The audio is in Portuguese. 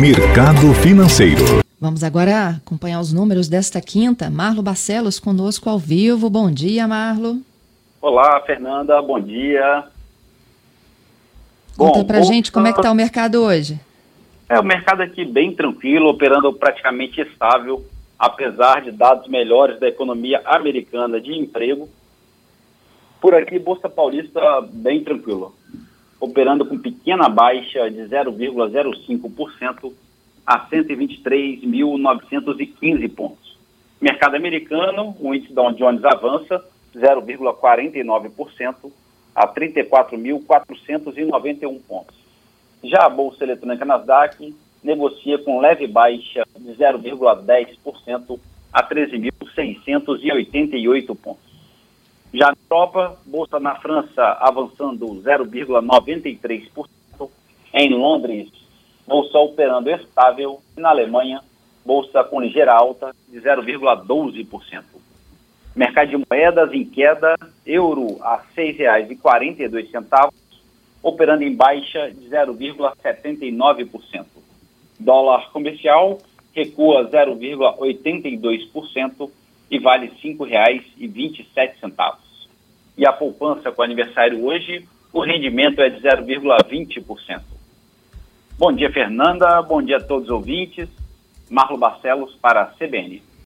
Mercado Financeiro. Vamos agora acompanhar os números desta quinta. Marlo Barcelos conosco ao vivo. Bom dia, Marlo. Olá, Fernanda. Bom dia. Conta Bom, pra gente como é que está o mercado hoje. É, o mercado aqui bem tranquilo, operando praticamente estável, apesar de dados melhores da economia americana de emprego. Por aqui, Bolsa Paulista bem tranquilo operando com pequena baixa de 0,05% a 123.915 pontos. Mercado americano, o índice Dow Jones avança 0,49% a 34.491 pontos. Já a bolsa eletrônica Nasdaq negocia com leve baixa de 0,10% a 13.688 pontos. Já na Europa, bolsa na França avançando 0,93%, em Londres, bolsa operando estável, e na Alemanha, bolsa com ligeira alta de 0,12%. Mercado de moedas em queda, euro a R$ 6,42, operando em baixa de 0,79%. Dólar comercial recua 0,82% e vale R$ 5,27. E a poupança com aniversário hoje, o rendimento é de 0,20%. Bom dia, Fernanda. Bom dia a todos os ouvintes. Marlo Barcelos para a CBN.